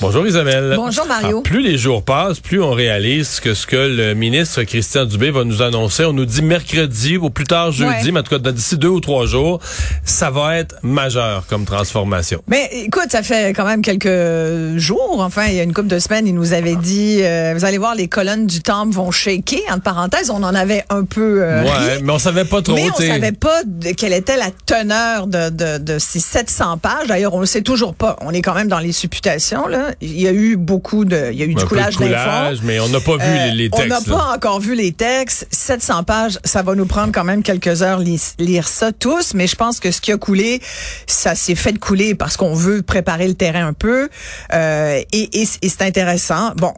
Bonjour Isabelle. Bonjour, Mario. Ah, plus les jours passent, plus on réalise que ce que le ministre Christian Dubé va nous annoncer, on nous dit mercredi ou plus tard jeudi, Ouais. mais en tout cas d'ici deux ou trois jours, ça va être majeur comme transformation. Mais écoute, ça fait quand même quelques jours, enfin, il y a une couple de semaines, il nous avait dit, euh, vous allez voir, les colonnes du temple vont shaker. Entre parenthèses, on en avait un peu euh, ouais, ri. mais on savait pas trop. Mais on savait pas de- quelle était la teneur de, de, de ces 700 pages. D'ailleurs, on le sait toujours pas. On est quand même dans les supputations. Là. Il y a eu beaucoup de... Il y a eu du coulage d'infos. mais on n'a pas vu Euh, les, les on textes. n'a pas encore vu les textes. 700 pages, ça va nous prendre quand même quelques heures lire, lire ça tous, mais je pense que ce qui a coulé, ça s'est fait couler parce qu'on veut préparer le terrain un peu. Euh, et et- et c'est intéressant. Bon,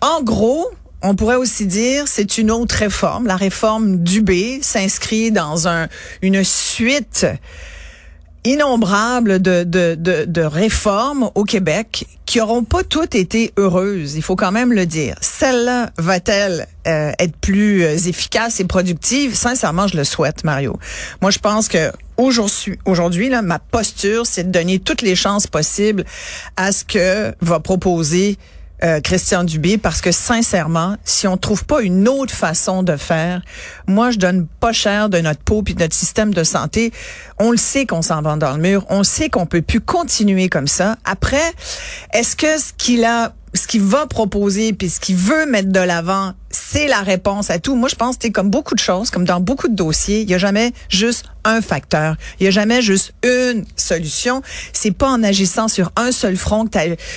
en gros, on pourrait aussi dire c'est une autre réforme. La réforme Dubé s'inscrit dans un, une suite innombrables de, de, de, réformes au Québec qui auront pas toutes été heureuses. Il faut quand même le dire. Celle-là va-t-elle euh, être plus euh, efficace et productive? Sincèrement, je le souhaite, Mario. Moi, je pense que aujourd'hui, ma posture, c'est de donner toutes les chances possibles à ce que va proposer euh, Christian Dubé parce que sincèrement, si on trouve pas une autre façon de faire, moi je donne pas cher de notre peau puis de notre système de santé. On le sait qu'on s'en va dans le mur, on sait qu'on peut plus continuer comme ça. Après, est-ce que ce qu'il a ce qu'il va proposer puis ce qu'il veut mettre de l'avant, c'est la réponse à tout? Moi, je pense que comme beaucoup de choses, comme dans beaucoup de dossiers, il y a jamais juste un facteur. Il y a jamais juste une solution. C'est pas en agissant sur un seul front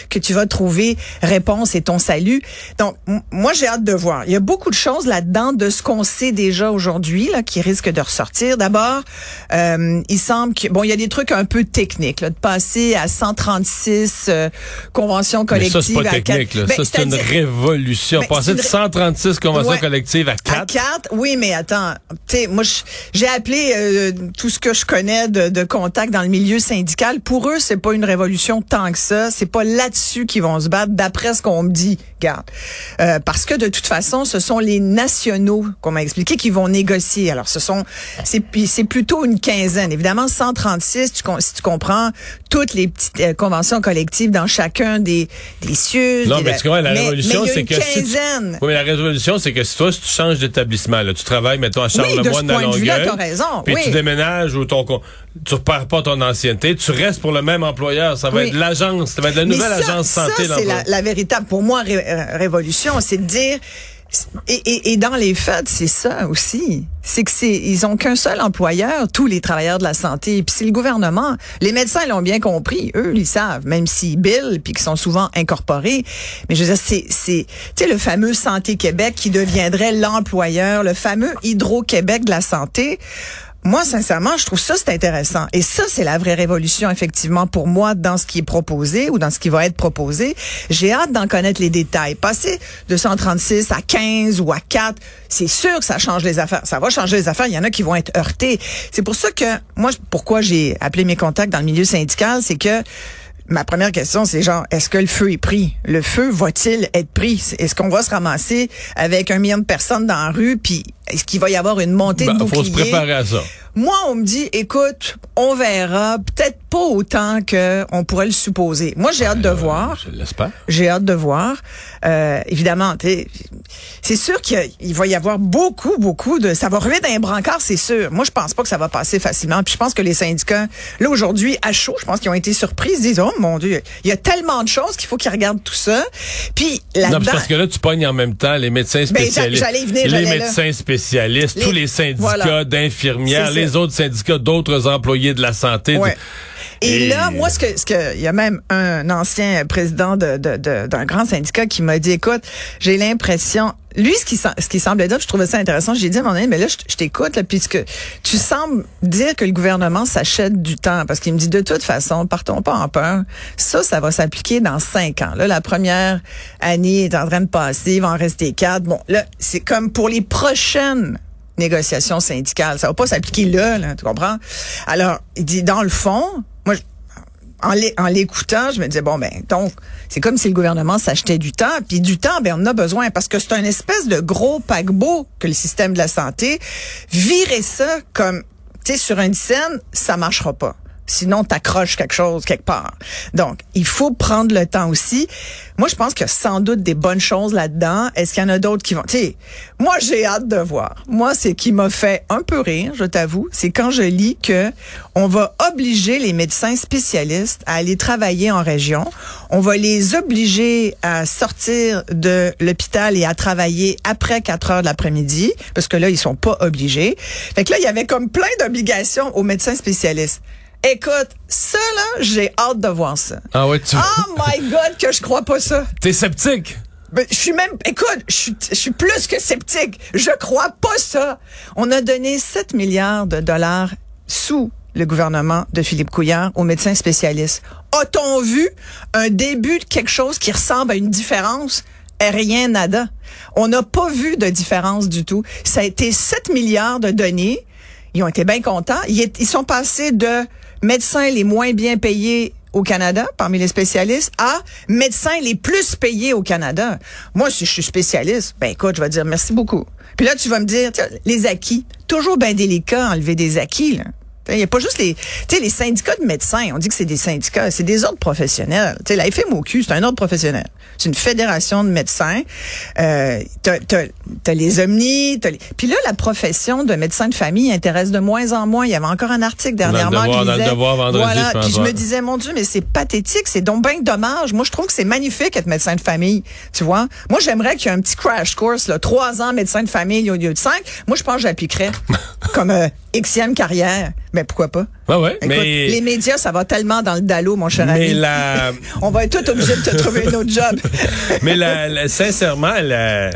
que, tu vas trouver réponse et ton salut. Donc, moi, j'ai hâte de voir. Il y a beaucoup de choses là-dedans de ce qu'on sait déjà aujourd'hui, là, qui risquent de ressortir. D'abord, euh, il semble que, bon, il y a des trucs un peu techniques, là, de passer à 136 euh, conventions Mais collectives. ça, c'est pas à technique. Là. Ben, ça, c'est une révolution. Ben, Passer de une ré- 136 conventions Ouais. collectives à À 4. quatre, oui, mais attends, tu sais, moi, j'ai appelé euh, tout ce que je connais de, de contacts dans le milieu syndical. Pour eux, c'est pas une révolution tant que ça. C'est pas là-dessus qu'ils vont se battre, d'après ce qu'on me dit. Garde, Euh, parce que de toute façon, ce sont les nationaux qu'on m'a expliqué qui vont négocier. Alors, ce sont, c'est puis c'est plutôt une quinzaine. Évidemment, 136, tu, si tu comprends toutes les petites euh, conventions collectives dans chacun des des cieux. Non, des- mais tu comprends, la mais- révolution, c'est une que si tu- quinzaine. Oui, mais la révolution, c'est que si toi, si tu changes d'établissement, là, tu travailles, mettons, à Oui, de ce Charlemagne, à point de vue-là, Longueuil, t'as raison, puis oui. tu déménages ou ton, tu repères pas ton ancienneté, tu restes pour le même employeur. Ça va Oui. être l'agence, ça va être la nouvelle ça, agence santé. Ça, c'est la, la véritable, pour moi, ré- euh, révolution, c'est de dire, et, et, et dans les faits, c'est ça aussi. C'est que c'est, ils ont qu'un seul employeur, tous les travailleurs de la santé. Puis c'est le gouvernement. Les médecins l'ont bien compris. Eux, ils savent, même s'ils billent puis qu'ils sont souvent incorporés. Mais je veux dire, c'est, c'est, tu sais, le fameux Santé Québec qui deviendrait l'employeur, le fameux Hydro-Québec de la santé. Moi, sincèrement, je trouve ça, c'est intéressant. Et ça, c'est la vraie révolution, effectivement, pour moi, dans ce qui est proposé ou dans ce qui va être proposé. J'ai hâte d'en connaître les détails. Passer de 136 à 15 ou à 4, c'est sûr que ça change les affaires. Ça va changer les affaires. Il y en a qui vont être heurtés. C'est pour ça que, moi, pourquoi j'ai appelé mes contacts dans le milieu syndical, c'est que Ma première question, c'est genre, est-ce que le feu est pris? Le feu va-t-il être pris? Est-ce qu'on va se ramasser avec un million de personnes dans la rue, puis est-ce qu'il va y avoir une montée Ben, de faut se boucliers? préparer à ça. Moi, on me dit, écoute, on verra, peut-être pas autant que on pourrait le supposer. Moi, j'ai hâte de voir. Je l'espère. J'ai hâte de voir. Euh, évidemment, c'est sûr qu'il va y avoir beaucoup, beaucoup de... Ça va ruer d'un brancard, c'est sûr. Moi, je pense pas que ça va passer facilement. Puis je pense que les syndicats, là, aujourd'hui, à chaud, je pense qu'ils ont été surpris. Ils se disent, oh mon Dieu, il y a tellement de choses qu'il faut qu'ils regardent tout ça. Puis Non, là-dedans... puis parce que là, tu pognes en même temps les médecins Ben, spécialistes. j'a- j'allais y venir, les là. médecins spécialistes, Les- tous les syndicats voilà. d'infirmières, les autres syndicats d'autres employés de la santé. Ouais. Et, Et- là, moi, ce que, ce que, il y a même un ancien président de, de, de- d'un grand syndicat qui m'a dit, écoute, j'ai l'impression, lui, ce qui, ce qui semblait dire, je trouvais ça intéressant, j'ai dit à un mais là, je, t'écoute, là, puisque tu sembles dire que le gouvernement s'achète du temps, parce qu'il me dit, de toute façon, partons pas en peur. Ça, ça va s'appliquer dans cinq ans. Là, la première année est en train de passer, il va en rester quatre. Bon, là, c'est comme pour les prochaines négociations syndicales. Ça va pas s'appliquer là, là, tu comprends? Alors, il dit, dans le fond, moi, en l'é- en l'écoutant, je me disais, bon, ben, donc, c'est comme si le gouvernement s'achetait du temps. Puis du temps, ben, on en a besoin parce que c'est un espèce de gros paquebot que le système de la santé. Virer ça comme, tu sais, sur une scène, ça marchera pas. Sinon, t'accroches quelque chose quelque part. Donc, il faut prendre le temps aussi. Moi, je pense qu'il y a sans doute des bonnes choses là-dedans. Est-ce qu'il y en a d'autres qui vont... Sais, moi, j'ai hâte de voir. Moi, c'est qui m'a fait un peu rire, je t'avoue, c'est quand je lis que on va obliger les médecins spécialistes à aller travailler en région. On va les obliger à sortir de l'hôpital et à travailler après 4 heures de l'après-midi, parce que là, ils sont pas obligés. Fait que là, il y avait comme plein d'obligations aux médecins spécialistes. Écoute, ça là, j'ai hâte de voir ça. Ah ouais, tu Oh my God, que je crois pas ça. t'es sceptique? Ben, je suis même, écoute, je suis, je suis plus que sceptique. Je crois pas ça. On a donné 7 milliards de dollars sous le gouvernement de Philippe Couillard aux médecins spécialistes. A-t-on vu un début de quelque chose qui ressemble à une différence? Eh, Rien, nada. On n'a pas vu de différence du tout. Ça a été 7 milliards de données. Ils ont été bien contents. Ils, est- ils sont passés de médecins les moins bien payés au Canada, parmi les spécialistes, à médecins les plus payés au Canada. Moi, si je suis spécialiste, ben écoute, je vais dire merci beaucoup. Puis là, tu vas me dire, les acquis, toujours bien délicat enlever des acquis. Là. Il n'y a pas juste les, les syndicats de médecins. On dit que c'est des syndicats, c'est des ordres professionnels. Sais, la FMOQ, c'est un ordre professionnel. C'est une fédération de médecins. Euh, t'as, t'as, t'as les omnis. t'as les- Puis là, la profession de médecin de famille intéresse de moins en moins. Il y avait encore un article dernièrement Devoir, qui dans le disait, Devoir vendredi, voilà. je Puis je me disais, mon Dieu, mais c'est pathétique, c'est donc bien dommage. Moi, je trouve que c'est magnifique être médecin de famille. Tu vois? Moi, j'aimerais qu'il y ait un petit crash course, là, trois ans médecin de famille au lieu de cinq. Moi, je pense que j'appliquerais comme euh, Xème carrière. Mais pourquoi pas? Ouais, ouais, Écoute, mais les médias, ça va tellement dans le dallo, mon cher mais ami. la On va être tout obligé de te trouver un autre job. mais la, la- sincèrement la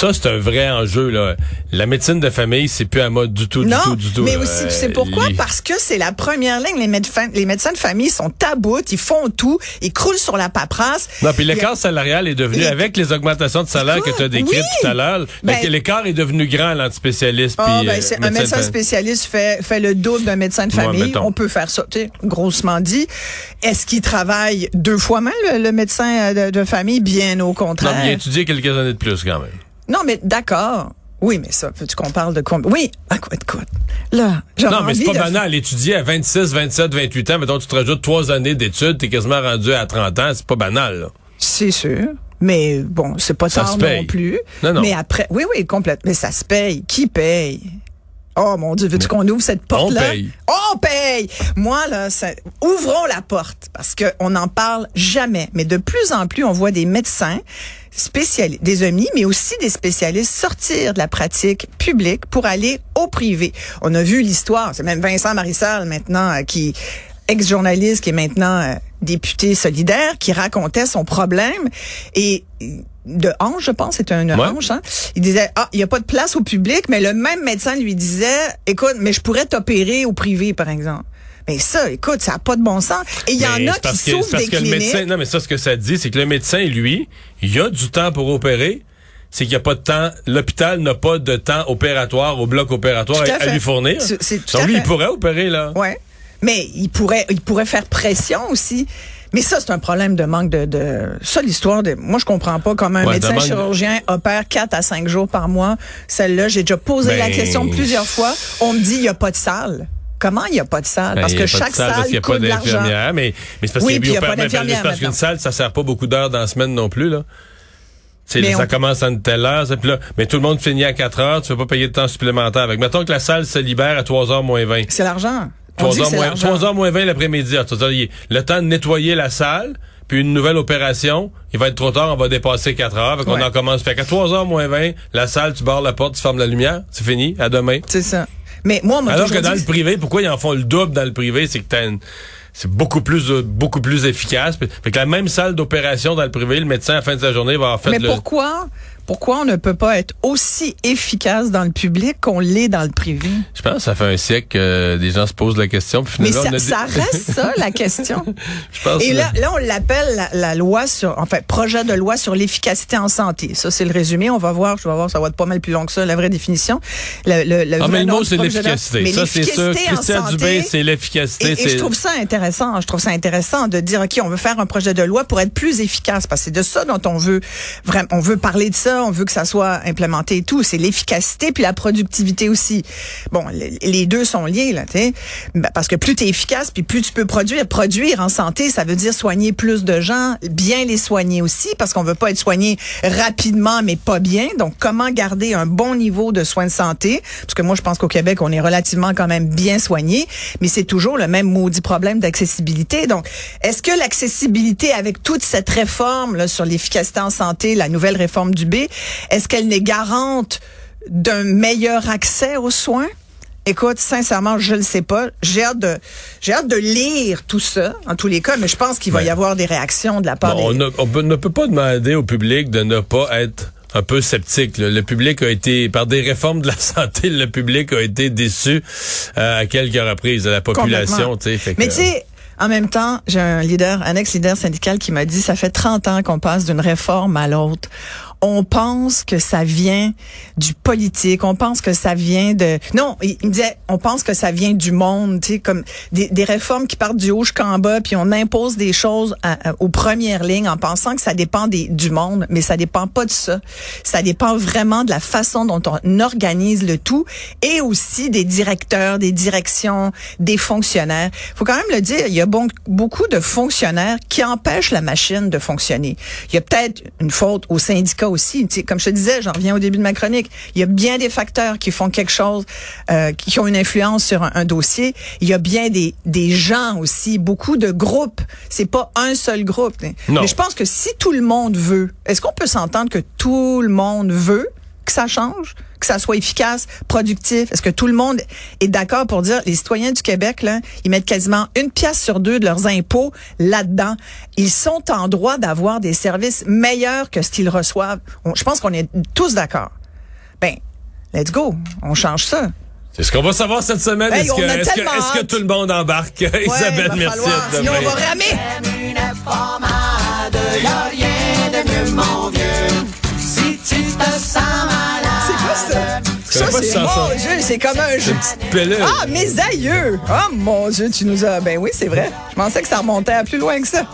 ça, c'est un vrai enjeu. Là. La médecine de famille, c'est plus à mode du tout, du non, tout, du tout. mais là. aussi, tu sais pourquoi? Les- Parce que c'est la première ligne. Les, médecins, les médecins de famille sont taboutes, ils font tout, ils croulent sur la paperasse. Non, puis l'écart salarial est devenu, Les- avec les augmentations de salaire que tu as décrites oui. tout à l'heure, Ben- que l'écart est devenu grand, l'antispécialiste. Ah, puis, ben, euh, un de médecin spécialiste fait, fait le double d'un médecin de famille. On peut faire ça, tu sais, grossement dit. Est-ce qu'il travaille deux fois moins le, le médecin euh, de, de famille? Bien au contraire. il a étudié quelques années de plus quand même. Non, mais d'accord. Oui, mais ça, veux-tu qu'on parle de combien? Oui, à quoi, de quoi? Là, Non, mais c'est pas de- banal. Étudier à 26, 27, 28 ans, mettons, tu te rajoutes trois années d'études, t'es quasiment rendu à 30 ans, c'est pas banal. là. C'est sûr. Mais bon, c'est pas Ça tard non plus. Non, non. Mais après, oui, oui, complètement. Mais ça se paye. Qui paye? Oh mon Dieu, veux-tu qu'on ouvre cette porte-là? On paye. On paye! Moi, là, ça- ouvrons la porte parce qu'on n'en parle jamais. Mais de plus en plus, on voit des médecins spécialistes, des omnis, mais aussi des spécialistes sortir de la pratique publique pour aller au privé. On a vu l'histoire. C'est même Vincent Marissal maintenant euh, qui ex-journaliste qui est maintenant euh, député solidaire, qui racontait son problème et de hanche, je pense, c'était un Ouais. hanche. Hein? Il disait ah, il y a pas de place au public, mais le même médecin lui disait, écoute, mais je pourrais t'opérer au privé, par exemple. Mais ça, écoute, ça a pas de bon sens. Et il y en a qui s'ouvrent des que le médecin, non, mais ça, ce que ça dit, c'est que le médecin, lui, il a du temps pour opérer. C'est qu'il n'y a pas de temps, l'hôpital n'a pas de temps opératoire, au bloc opératoire à à, à lui fournir. Tout Donc lui, il pourrait opérer, là. Ouais. Mais il pourrait, il pourrait faire pression aussi. Mais ça, c'est un problème de manque de, de ça, l'histoire de, moi, je comprends pas comment un Ouais, médecin de- chirurgien opère 4 à 5 jours par mois. Celle-là, j'ai déjà posé Ben, la question plusieurs fois. On me dit, il y a pas de salle. Comment? Il y a pas de salle? Ben, Parce que chaque salle, parce qu'il y a pas d'infirmière, mais, mais c'est parce Oui, qu'il puis il y a pas d'infirmière parce qu'une salle, ça sert pas beaucoup d'heures dans la semaine non plus, là. Mais ça on- commence à une telle heure, ça, là, mais tout le monde finit à 4 heures, tu ne peux pas payer de temps supplémentaire avec. Mettons que la salle se libère à 3 heures moins 20. C'est l'argent. On 3 dit que heures, c'est moins, l'argent. 3 heures moins 20 l'après-midi. Il- Le temps de nettoyer la salle, puis une nouvelle opération, il va être trop tard, on va dépasser 4 heures. Fait qu'on Ouais. en commence. Fait qu'à 3 heures moins 20, la salle, tu barres la porte, tu fermes la lumière, c'est fini, à demain. C'est ça. Mais moi, Alors que dans dit le privé, pourquoi ils en font le double dans le privé? C'est que t'as une- c'est beaucoup plus euh, beaucoup plus efficace. Fait que la même salle d'opération dans le privé, le médecin à la fin de sa journée va avoir fait Mais le pourquoi, Pourquoi on ne peut pas être aussi efficace dans le public qu'on l'est dans le privé? Je pense que ça fait un siècle que des gens se posent la question. Puis Mais ça, on a ça reste ça, la question. Je pense Et là, là on l'appelle la, la loi sur, en fait, projet de loi sur l'efficacité en santé. Ça, c'est le résumé. On va voir, je vais voir, ça va être pas mal plus long que ça, la vraie définition. Le, le, le Ah, mais le mot, c'est l'efficacité. Ça, c'est sûr. Christian Dubé, c'est l'efficacité. Et, et je trouve ça intéressant. Je trouve ça intéressant de dire, OK, on veut faire un projet de loi pour être plus efficace, parce que c'est de ça dont on veut vraiment, on veut parler de ça, on veut que ça soit implémenté et tout. C'est l'efficacité puis la productivité aussi. Bon, les, deux sont liés, là. Ben, Parce que plus tu es efficace puis plus tu peux produire. Produire en santé, ça veut dire soigner plus de gens, bien les soigner aussi, parce qu'on veut pas être soigné rapidement, mais pas bien. Donc, comment garder un bon niveau de soins de santé? Parce que moi, je pense qu'au Québec, on est relativement quand même bien soigné, mais c'est toujours le même maudit problème d'accessibilité. Donc, est-ce que l'accessibilité avec toute cette réforme là, sur l'efficacité en santé, la nouvelle réforme du B, est-ce qu'elle n'est garante d'un meilleur accès aux soins? Écoute, sincèrement, je ne sais pas. J'ai hâte de, j'ai hâte de lire tout ça, en tous les cas, mais je pense qu'il va y avoir des réactions de la part Bon, on, des... ne- on peut- ne peut pas demander au public de ne pas être un peu sceptique. là. Le public a été, par des réformes de la santé, le public a été déçu euh, à quelques reprises de la population. Fait Mais que- tu sais, en même temps, j'ai un leader, un ex-leader syndical qui m'a dit, ça fait 30 ans qu'on passe d'une réforme à l'autre. On pense que ça vient du politique, on pense que ça vient de... Non, il me disait, on pense que ça vient du monde, tu sais, comme des, des réformes qui partent du haut jusqu'en bas, puis on impose des choses à- aux premières lignes en pensant que ça dépend des, du monde, mais ça dépend pas de ça. Ça dépend vraiment de la façon dont on organise le tout et aussi des directeurs, des directions, des fonctionnaires. faut quand même le dire, il y a bon- beaucoup de fonctionnaires qui empêchent la machine de fonctionner. Il y a peut-être une faute au syndicat aussi. Tu sais, comme je te disais, j'en reviens au début de ma chronique, il y a bien des facteurs qui font quelque chose, euh, qui ont une influence sur un, un dossier. Il y a bien des, des gens aussi, beaucoup de groupes. C'est pas un seul groupe. Non. Mais je pense que si tout le monde veut, est-ce qu'on peut s'entendre que tout le monde veut que ça change, que ça soit efficace, productif? Est-ce que tout le monde est d'accord pour dire les citoyens du Québec, là, ils mettent quasiment une pièce sur deux de leurs impôts là-dedans? Ils sont en droit d'avoir des services meilleurs que ce qu'ils reçoivent. On- je pense qu'on est tous d'accord. Ben, let's go. On change ça. C'est ce qu'on va savoir cette semaine. Hey, est-ce, que, est-ce, est-ce tout le monde embarque? Ouais, Isabelle, va merci. falloir, à sinon on demain. va ramer. Tu te sens malade. C'est quoi ça? Ça, c'est mon Dieu, c'est comme un jeu. Ah, mes aïeux! Oh mon Dieu, tu nous as. Ben oui, c'est vrai. Je pensais que ça remontait à plus loin que ça.